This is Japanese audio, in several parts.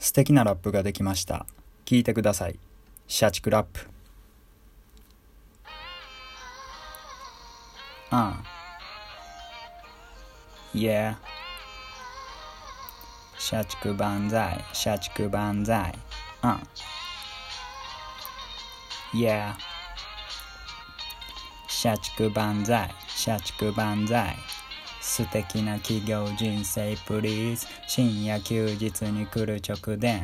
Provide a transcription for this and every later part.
素敵なラップができました。聞いてください。社畜ラップ。うん Yeah 社畜万歳。社畜万歳。うん Yeah 社畜万歳。社畜万歳。素敵な企業人生プリーズ深夜休日に来る直前。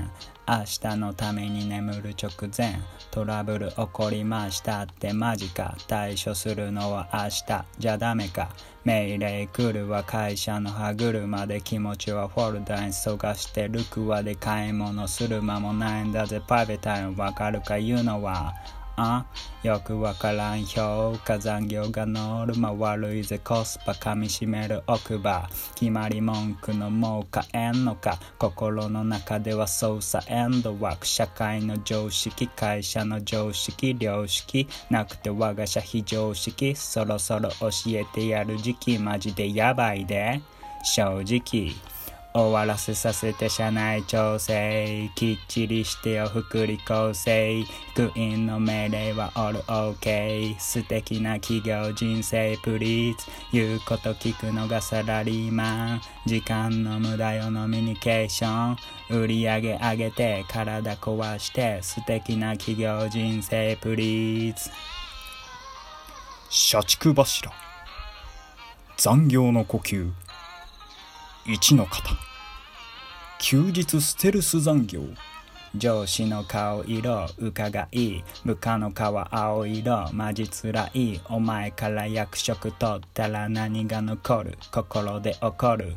明日のために眠る直前。トラブル起こりましたってマジか。対処するのは明日。じゃダメか。命令来るは会社の歯車で気持ちはフォルダに探してルクワで買い物する間もないんだぜ。パイベタイムわかるか？言うのは。あよくわからん評価残業がノルマ悪いぜコスパ噛みしめる奥歯。決まり文句のもう買えんのか。心の中では操作エンドワーク。社会の常識会社の常識良識なくて我が社非常識。そろそろ教えてやる時期。マジでやばいで。正直。終わらせさせて社内調整。きっちりしてよ福利厚生。クイーンの命令はオールオーケー。素敵な企業人生プリーズ言うこと聞くのがサラリーマン。時間の無駄よノミニケーション。売り上げ上げて体壊して素敵な企業人生プリーズ社畜柱。残業の呼吸。1の方。休日ステルス残業。上司の顔色伺い。部下の顔青色。マジつらい。お前から役職取ったら何が残る。心で怒る。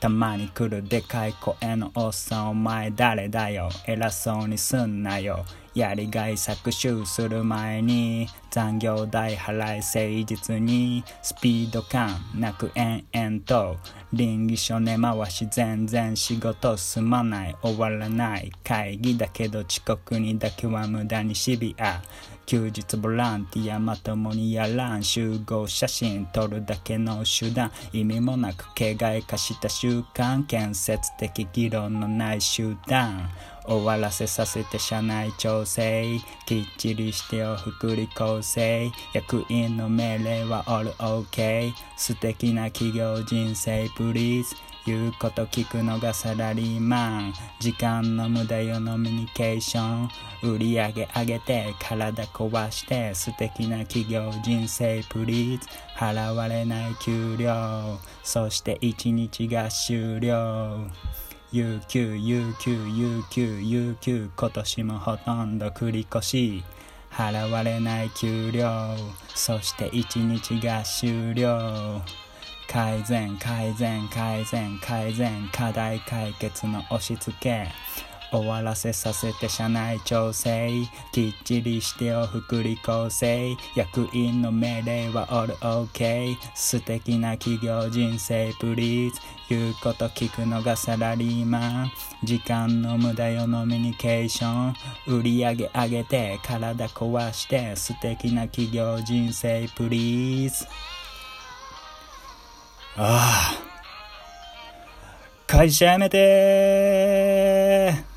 たまに来るでかい声のおっさん。お前誰だよ。偉そうにすんなよ。やりがい搾取する前に残業代払い誠実にスピード感なく延々と倫理書根回し全然仕事進まない終わらない会議だけど遅刻にだけは無駄にシビア。休日ボランティアまともにやらん集合写真撮るだけの手段。意味もなく形骸化した習慣建設的議論のない集団。終わらせさせて社内調整。きっちりしてよ福利厚生役員の命令はオールオーケー。素敵な企業人生プリーズ。言うこと聞くのがサラリーマン。時間の無駄よノミニケーション。売り上げ上げて体壊して素敵な企業人生プリーズ。払われない給料。そして一日が終了。有給有給有給有給今年もほとんど繰り越し払われない給料そして一日が終了改善改善改善改善課題解決の押し付け終わらせさせて社内調整。きっちりしてよ福利厚生役員の命令はオールオーケー素敵な企業人生プリーズ。言うこと聞くのがサラリーマン。時間の無駄よノミニケーション。売り上げ上げて体壊して。素敵な企業人生プリーズ。ああ。会社辞めて